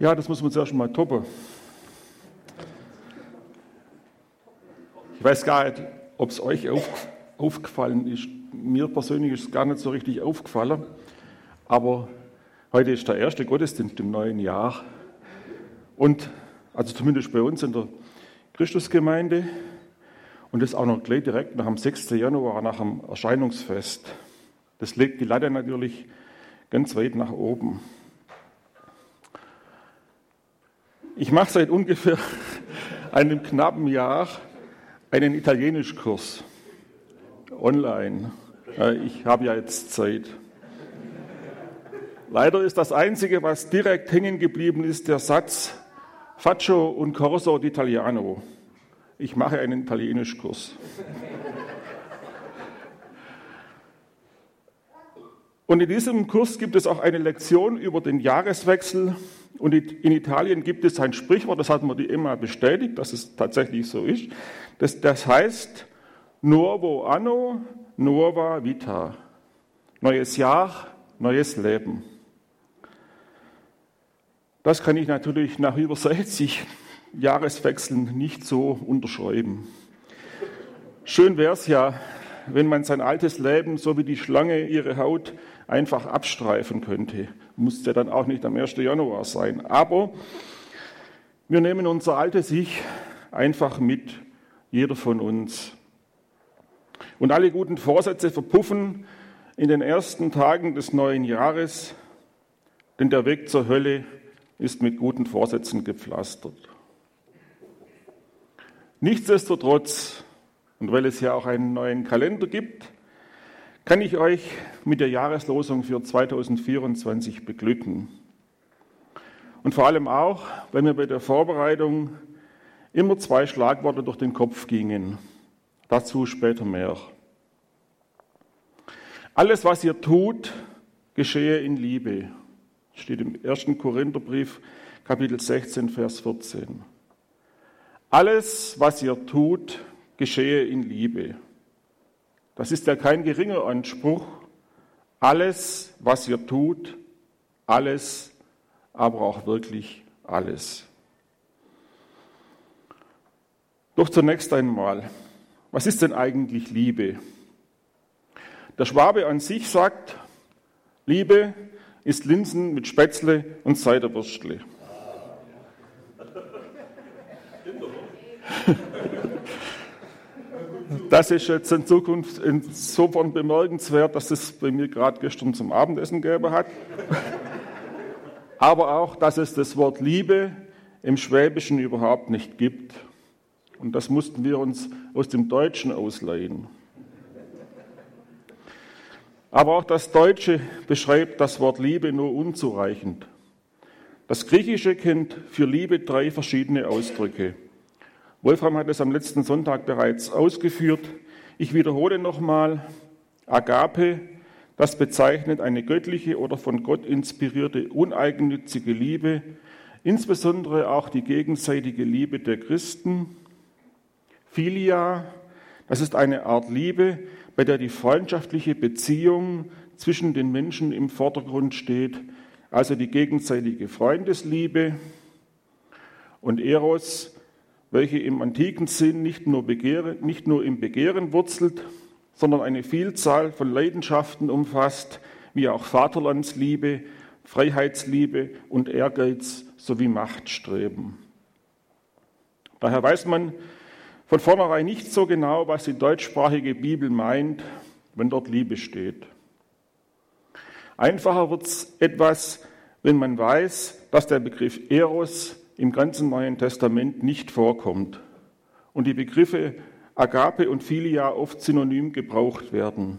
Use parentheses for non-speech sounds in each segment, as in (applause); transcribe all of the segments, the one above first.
Ja, das muss man zuerst mal toppen. Ich weiß gar nicht, ob es euch auf, aufgefallen ist. Mir persönlich ist es gar nicht so richtig aufgefallen. Aber heute ist der erste Gottesdienst im neuen Jahr. Und, also zumindest bei uns in der Christusgemeinde. Und das auch noch gleich direkt nach dem 6. Januar, nach dem Erscheinungsfest. Das legt die Latte natürlich ganz weit nach oben. Ich mache seit ungefähr (laughs) einem knappen Jahr einen Italienischkurs online. Ich habe ja jetzt Zeit. Leider ist das Einzige, was direkt hängen geblieben ist, der Satz Faccio un corso d'italiano. Ich mache einen Italienischkurs. Und in diesem Kurs gibt es auch eine Lektion über den Jahreswechsel. Und in Italien gibt es ein Sprichwort, das hat mir die Emma bestätigt, dass es tatsächlich so ist. Das, das heißt, Nuovo anno, nuova vita. Neues Jahr, neues Leben. Das kann ich natürlich nach über 60 Jahreswechseln nicht so unterschreiben. Schön wäre es ja, wenn man sein altes Leben, so wie die Schlange ihre Haut, einfach abstreifen könnte. Muss ja dann auch nicht am 1. Januar sein. Aber wir nehmen unser altes Ich einfach mit, jeder von uns. Und alle guten Vorsätze verpuffen in den ersten Tagen des neuen Jahres, denn der Weg zur Hölle ist mit guten Vorsätzen gepflastert. Nichtsdestotrotz, und weil es ja auch einen neuen Kalender gibt, kann ich euch mit der Jahreslosung für 2024 beglücken. Und vor allem auch, weil mir bei der Vorbereitung immer zwei Schlagworte durch den Kopf gingen. Dazu später mehr. Alles, was ihr tut, geschehe in Liebe. Steht im 1. Korintherbrief, Kapitel 16, Vers 14. Alles, was ihr tut, geschehe in Liebe. Das ist ja kein geringer Anspruch. Alles, was ihr tut, alles, aber auch wirklich alles. Doch zunächst einmal, was ist denn eigentlich Liebe? Der Schwabe an sich sagt, Liebe ist Linsen mit Spätzle und Ciderwürstle. (laughs) Das ist jetzt in Zukunft insofern bemerkenswert, dass es bei mir gerade gestern zum Abendessen gegeben hat. Aber auch, dass es das Wort Liebe im Schwäbischen überhaupt nicht gibt. Und das mussten wir uns aus dem Deutschen ausleihen. Aber auch das Deutsche beschreibt das Wort Liebe nur unzureichend. Das Griechische kennt für Liebe drei verschiedene Ausdrücke. Wolfram hat es am letzten Sonntag bereits ausgeführt. Ich wiederhole nochmal, Agape, das bezeichnet eine göttliche oder von Gott inspirierte uneigennützige Liebe, insbesondere auch die gegenseitige Liebe der Christen. Philia, das ist eine Art Liebe, bei der die freundschaftliche Beziehung zwischen den Menschen im Vordergrund steht, also die gegenseitige Freundesliebe. Und Eros, welche im antiken Sinn nicht nur, Begehre, nicht nur im Begehren wurzelt, sondern eine Vielzahl von Leidenschaften umfasst, wie auch Vaterlandsliebe, Freiheitsliebe und Ehrgeiz sowie Machtstreben. Daher weiß man von vornherein nicht so genau, was die deutschsprachige Bibel meint, wenn dort Liebe steht. Einfacher wird es etwas, wenn man weiß, dass der Begriff Eros im ganzen Neuen Testament nicht vorkommt und die Begriffe Agape und Philia oft synonym gebraucht werden.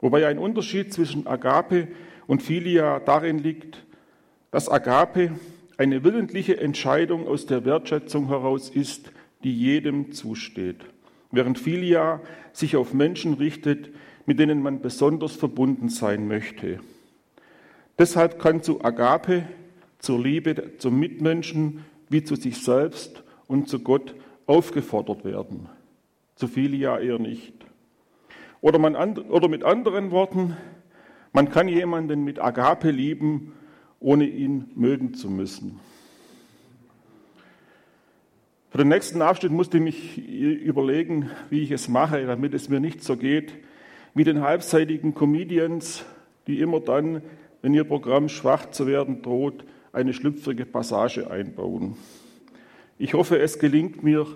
Wobei ein Unterschied zwischen Agape und Philia darin liegt, dass Agape eine willentliche Entscheidung aus der Wertschätzung heraus ist, die jedem zusteht, während Philia sich auf Menschen richtet, mit denen man besonders verbunden sein möchte. Deshalb kann zu Agape zur Liebe zum Mitmenschen wie zu sich selbst und zu Gott aufgefordert werden. Zu viele ja eher nicht. Oder, man, oder mit anderen Worten, man kann jemanden mit Agape lieben, ohne ihn mögen zu müssen. Für den nächsten Abschnitt musste ich mich überlegen, wie ich es mache, damit es mir nicht so geht wie den halbseitigen Comedians, die immer dann, wenn ihr Programm schwach zu werden droht, eine schlüpfrige Passage einbauen. Ich hoffe, es gelingt mir,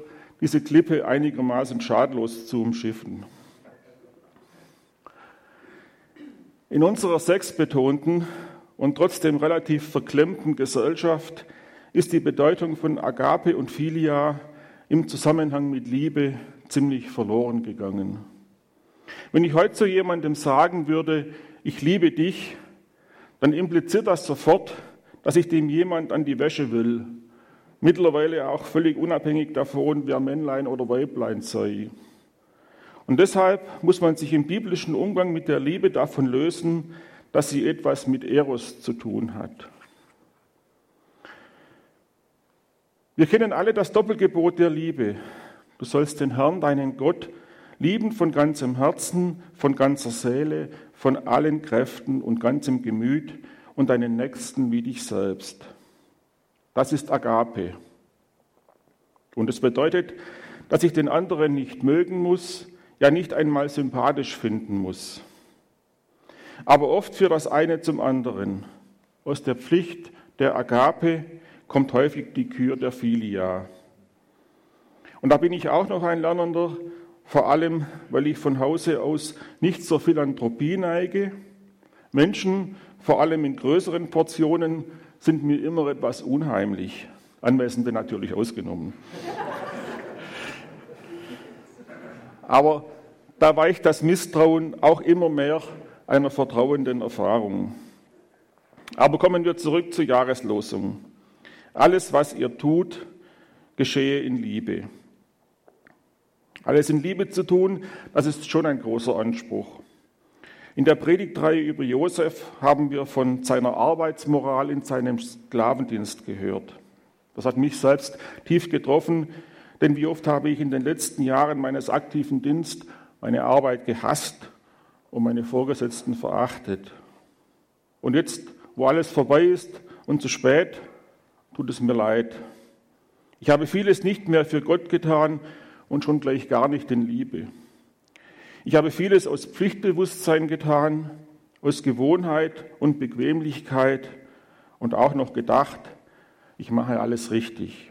diese Klippe einigermaßen schadlos zu umschiffen. In unserer sexbetonten und trotzdem relativ verklemmten Gesellschaft ist die Bedeutung von Agape und Philia im Zusammenhang mit Liebe ziemlich verloren gegangen. Wenn ich heute zu jemandem sagen würde, ich liebe dich, dann impliziert das sofort, dass ich dem jemand an die Wäsche will. Mittlerweile auch völlig unabhängig davon, wer Männlein oder Weiblein sei. Und deshalb muss man sich im biblischen Umgang mit der Liebe davon lösen, dass sie etwas mit Eros zu tun hat. Wir kennen alle das Doppelgebot der Liebe. Du sollst den Herrn, deinen Gott, lieben von ganzem Herzen, von ganzer Seele, von allen Kräften und ganzem Gemüt und deinen Nächsten wie dich selbst. Das ist Agape. Und es bedeutet, dass ich den anderen nicht mögen muss, ja nicht einmal sympathisch finden muss. Aber oft führt das eine zum anderen. Aus der Pflicht der Agape kommt häufig die Kür der Philia. Und da bin ich auch noch ein Lernender, vor allem weil ich von Hause aus nicht zur Philanthropie neige. Menschen, vor allem in größeren Portionen, sind mir immer etwas unheimlich. Anwesende natürlich ausgenommen. Aber da weicht das Misstrauen auch immer mehr einer vertrauenden Erfahrung. Aber kommen wir zurück zur Jahreslosung. Alles, was ihr tut, geschehe in Liebe. Alles in Liebe zu tun, das ist schon ein großer Anspruch. In der Predigtreihe über Josef haben wir von seiner Arbeitsmoral in seinem Sklavendienst gehört. Das hat mich selbst tief getroffen, denn wie oft habe ich in den letzten Jahren meines aktiven Dienstes meine Arbeit gehasst und meine Vorgesetzten verachtet. Und jetzt, wo alles vorbei ist und zu spät, tut es mir leid. Ich habe vieles nicht mehr für Gott getan und schon gleich gar nicht in Liebe. Ich habe vieles aus Pflichtbewusstsein getan, aus Gewohnheit und Bequemlichkeit und auch noch gedacht, ich mache alles richtig.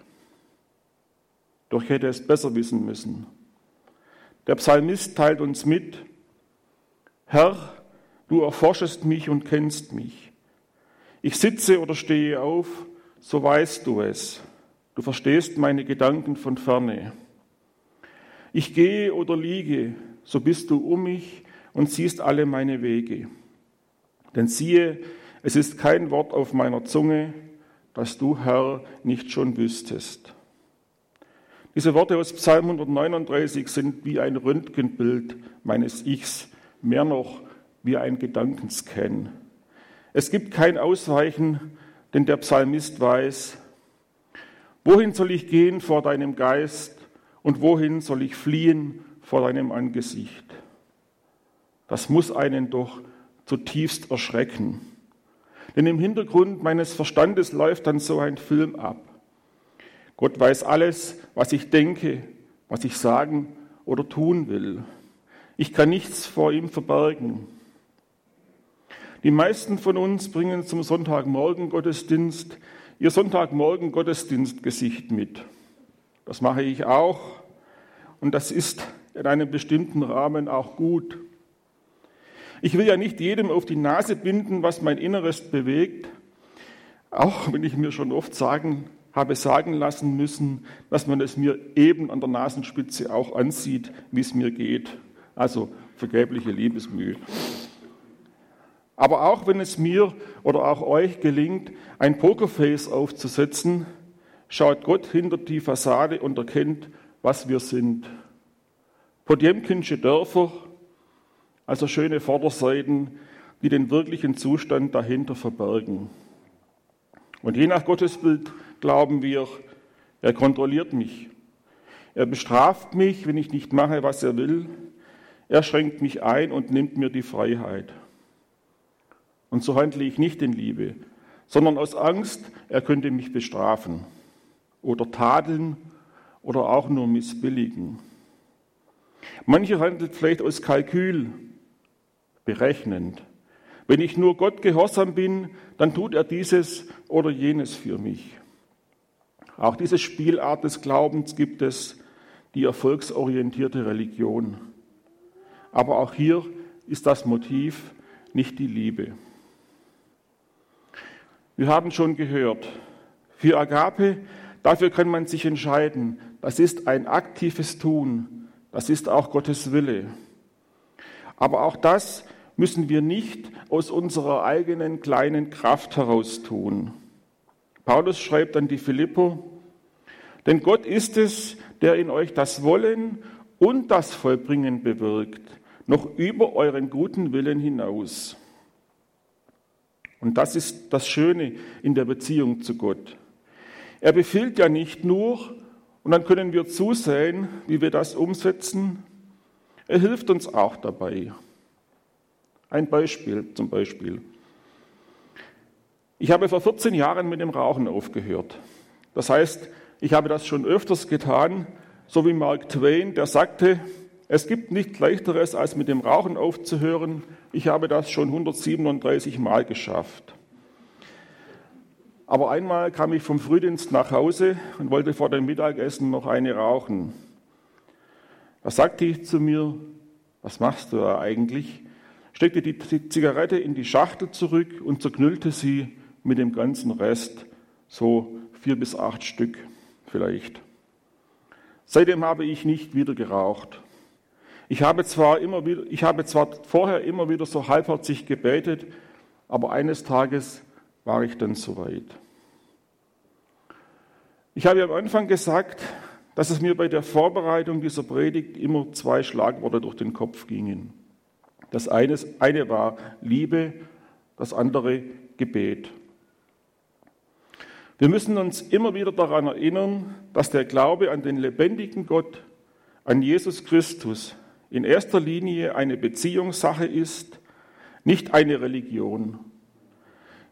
Doch ich hätte es besser wissen müssen. Der Psalmist teilt uns mit, Herr, du erforschest mich und kennst mich. Ich sitze oder stehe auf, so weißt du es. Du verstehst meine Gedanken von ferne. Ich gehe oder liege, so bist du um mich und siehst alle meine Wege. Denn siehe, es ist kein Wort auf meiner Zunge, das du, Herr, nicht schon wüsstest. Diese Worte aus Psalm 139 sind wie ein Röntgenbild meines Ichs, mehr noch wie ein Gedankenscan. Es gibt kein Ausweichen, denn der Psalmist weiß, wohin soll ich gehen vor deinem Geist und wohin soll ich fliehen vor deinem Angesicht? Das muss einen doch zutiefst erschrecken. Denn im Hintergrund meines Verstandes läuft dann so ein Film ab. Gott weiß alles, was ich denke, was ich sagen oder tun will. Ich kann nichts vor ihm verbergen. Die meisten von uns bringen zum Sonntagmorgen Gottesdienst ihr Sonntagmorgen Gottesdienstgesicht mit. Das mache ich auch und das ist in einem bestimmten Rahmen auch gut. Ich will ja nicht jedem auf die Nase binden, was mein Inneres bewegt, auch wenn ich mir schon oft sagen, habe sagen lassen müssen, dass man es mir eben an der Nasenspitze auch ansieht, wie es mir geht. Also vergebliche Liebesmühe. Aber auch wenn es mir oder auch euch gelingt, ein Pokerface aufzusetzen, schaut Gott hinter die Fassade und erkennt, was wir sind. Podjemkinsche Dörfer, also schöne Vorderseiten, die den wirklichen Zustand dahinter verbergen. Und je nach Gottesbild glauben wir, er kontrolliert mich. Er bestraft mich, wenn ich nicht mache, was er will. Er schränkt mich ein und nimmt mir die Freiheit. Und so handle ich nicht in Liebe, sondern aus Angst, er könnte mich bestrafen oder tadeln oder auch nur missbilligen. Manche handelt vielleicht aus Kalkül, berechnend. Wenn ich nur Gott gehorsam bin, dann tut er dieses oder jenes für mich. Auch diese Spielart des Glaubens gibt es, die erfolgsorientierte Religion. Aber auch hier ist das Motiv nicht die Liebe. Wir haben schon gehört, für Agape, dafür kann man sich entscheiden. Das ist ein aktives Tun. Das ist auch Gottes Wille. Aber auch das müssen wir nicht aus unserer eigenen kleinen Kraft heraus tun. Paulus schreibt an die Philippo, denn Gott ist es, der in euch das Wollen und das Vollbringen bewirkt, noch über euren guten Willen hinaus. Und das ist das Schöne in der Beziehung zu Gott. Er befiehlt ja nicht nur, und dann können wir zusehen, wie wir das umsetzen. Er hilft uns auch dabei. Ein Beispiel zum Beispiel. Ich habe vor 14 Jahren mit dem Rauchen aufgehört. Das heißt, ich habe das schon öfters getan, so wie Mark Twain, der sagte, es gibt nichts leichteres, als mit dem Rauchen aufzuhören. Ich habe das schon 137 Mal geschafft. Aber einmal kam ich vom Frühdienst nach Hause und wollte vor dem Mittagessen noch eine rauchen. Da sagte ich zu mir, was machst du da eigentlich? Steckte die Zigarette in die Schachtel zurück und zerknüllte sie mit dem ganzen Rest, so vier bis acht Stück vielleicht. Seitdem habe ich nicht wieder geraucht. Ich habe zwar, immer wieder, ich habe zwar vorher immer wieder so halbherzig gebetet, aber eines Tages war ich dann soweit. Ich habe am Anfang gesagt, dass es mir bei der Vorbereitung dieser Predigt immer zwei Schlagworte durch den Kopf gingen. Das eine, eine war Liebe, das andere Gebet. Wir müssen uns immer wieder daran erinnern, dass der Glaube an den lebendigen Gott, an Jesus Christus, in erster Linie eine Beziehungssache ist, nicht eine Religion.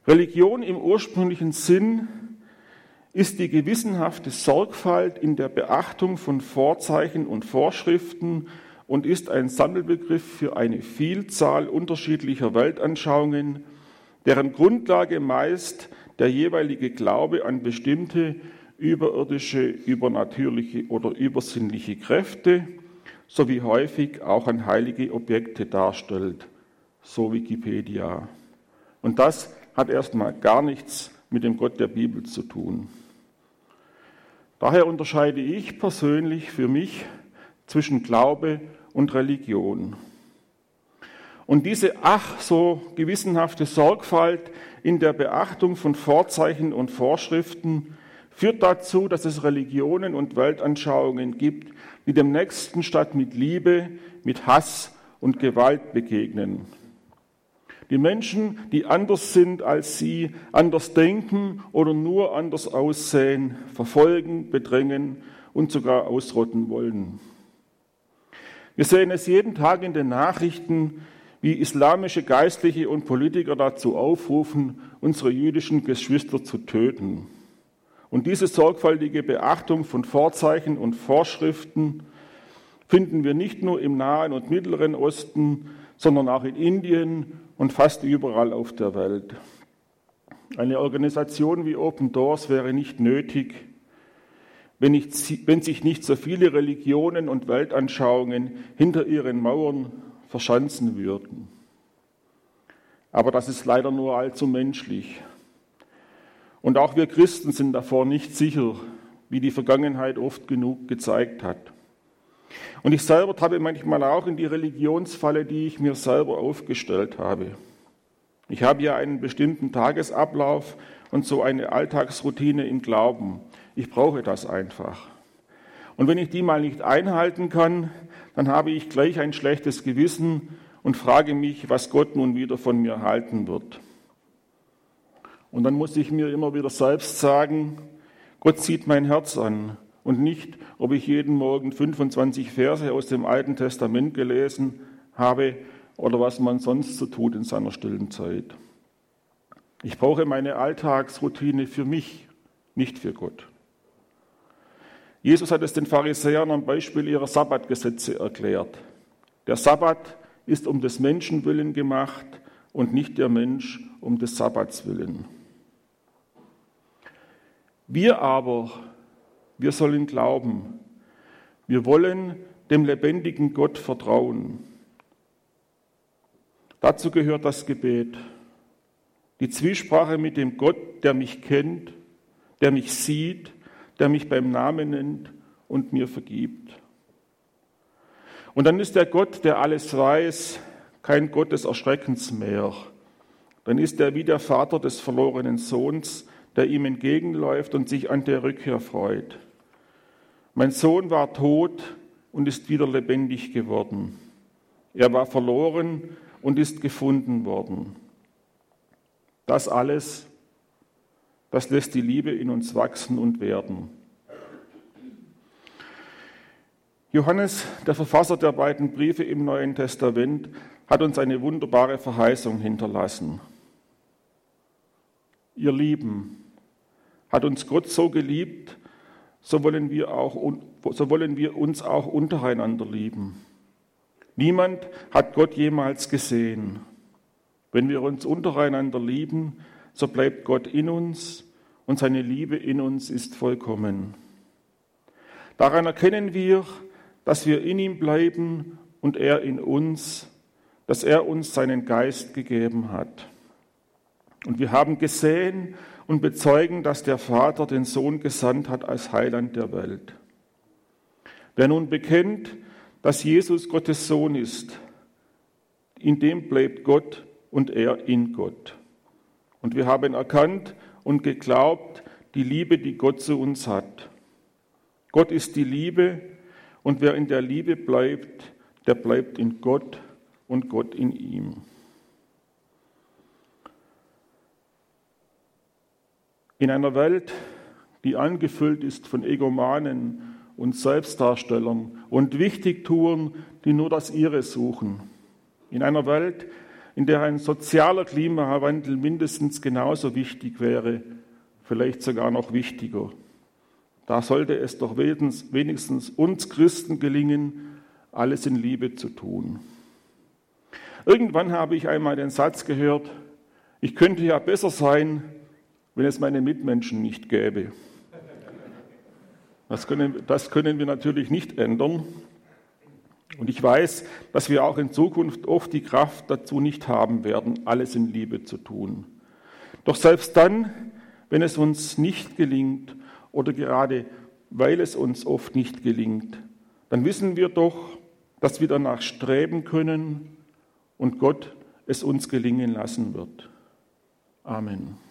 Religion im ursprünglichen Sinn ist die gewissenhafte Sorgfalt in der Beachtung von Vorzeichen und Vorschriften und ist ein Sammelbegriff für eine Vielzahl unterschiedlicher Weltanschauungen, deren Grundlage meist der jeweilige Glaube an bestimmte überirdische, übernatürliche oder übersinnliche Kräfte sowie häufig auch an heilige Objekte darstellt, so Wikipedia. Und das hat erstmal gar nichts mit dem Gott der Bibel zu tun. Daher unterscheide ich persönlich für mich zwischen Glaube und Religion. Und diese ach so gewissenhafte Sorgfalt in der Beachtung von Vorzeichen und Vorschriften führt dazu, dass es Religionen und Weltanschauungen gibt, die dem Nächsten statt mit Liebe, mit Hass und Gewalt begegnen. Die Menschen, die anders sind als sie, anders denken oder nur anders aussehen, verfolgen, bedrängen und sogar ausrotten wollen. Wir sehen es jeden Tag in den Nachrichten, wie islamische Geistliche und Politiker dazu aufrufen, unsere jüdischen Geschwister zu töten. Und diese sorgfältige Beachtung von Vorzeichen und Vorschriften finden wir nicht nur im Nahen und Mittleren Osten, sondern auch in Indien und fast überall auf der Welt. Eine Organisation wie Open Doors wäre nicht nötig, wenn, nicht, wenn sich nicht so viele Religionen und Weltanschauungen hinter ihren Mauern verschanzen würden. Aber das ist leider nur allzu menschlich. Und auch wir Christen sind davor nicht sicher, wie die Vergangenheit oft genug gezeigt hat. Und ich selber tappe manchmal auch in die Religionsfalle, die ich mir selber aufgestellt habe. Ich habe ja einen bestimmten Tagesablauf und so eine Alltagsroutine im Glauben. Ich brauche das einfach. Und wenn ich die mal nicht einhalten kann, dann habe ich gleich ein schlechtes Gewissen und frage mich, was Gott nun wieder von mir halten wird. Und dann muss ich mir immer wieder selbst sagen, Gott sieht mein Herz an und nicht, ob ich jeden Morgen 25 Verse aus dem Alten Testament gelesen habe oder was man sonst so tut in seiner stillen Zeit. Ich brauche meine Alltagsroutine für mich, nicht für Gott. Jesus hat es den Pharisäern am Beispiel ihrer Sabbatgesetze erklärt. Der Sabbat ist um des Menschen willen gemacht und nicht der Mensch um des Sabbats willen. Wir aber, wir sollen glauben. Wir wollen dem lebendigen Gott vertrauen. Dazu gehört das Gebet, die Zwiesprache mit dem Gott, der mich kennt, der mich sieht, der mich beim Namen nennt und mir vergibt. Und dann ist der Gott, der alles weiß, kein Gott des Erschreckens mehr. Dann ist er wie der Vater des verlorenen Sohns, der ihm entgegenläuft und sich an der Rückkehr freut. Mein Sohn war tot und ist wieder lebendig geworden. Er war verloren und ist gefunden worden. Das alles, das lässt die Liebe in uns wachsen und werden. Johannes, der Verfasser der beiden Briefe im Neuen Testament, hat uns eine wunderbare Verheißung hinterlassen. Ihr Lieben, hat uns Gott so geliebt, so wollen wir, auch, so wollen wir uns auch untereinander lieben. Niemand hat Gott jemals gesehen. Wenn wir uns untereinander lieben, so bleibt Gott in uns und seine Liebe in uns ist vollkommen. Daran erkennen wir, dass wir in ihm bleiben und er in uns, dass er uns seinen Geist gegeben hat. Und wir haben gesehen und bezeugen, dass der Vater den Sohn gesandt hat als Heiland der Welt. Wer nun bekennt, dass Jesus Gottes Sohn ist. In dem bleibt Gott und er in Gott. Und wir haben erkannt und geglaubt die Liebe, die Gott zu uns hat. Gott ist die Liebe und wer in der Liebe bleibt, der bleibt in Gott und Gott in ihm. In einer Welt, die angefüllt ist von Egomanen, und Selbstdarstellern und Wichtigtuern, die nur das ihre suchen. In einer Welt, in der ein sozialer Klimawandel mindestens genauso wichtig wäre, vielleicht sogar noch wichtiger. Da sollte es doch wenigstens uns Christen gelingen, alles in Liebe zu tun. Irgendwann habe ich einmal den Satz gehört, ich könnte ja besser sein, wenn es meine Mitmenschen nicht gäbe. Das können, das können wir natürlich nicht ändern. Und ich weiß, dass wir auch in Zukunft oft die Kraft dazu nicht haben werden, alles in Liebe zu tun. Doch selbst dann, wenn es uns nicht gelingt oder gerade weil es uns oft nicht gelingt, dann wissen wir doch, dass wir danach streben können und Gott es uns gelingen lassen wird. Amen.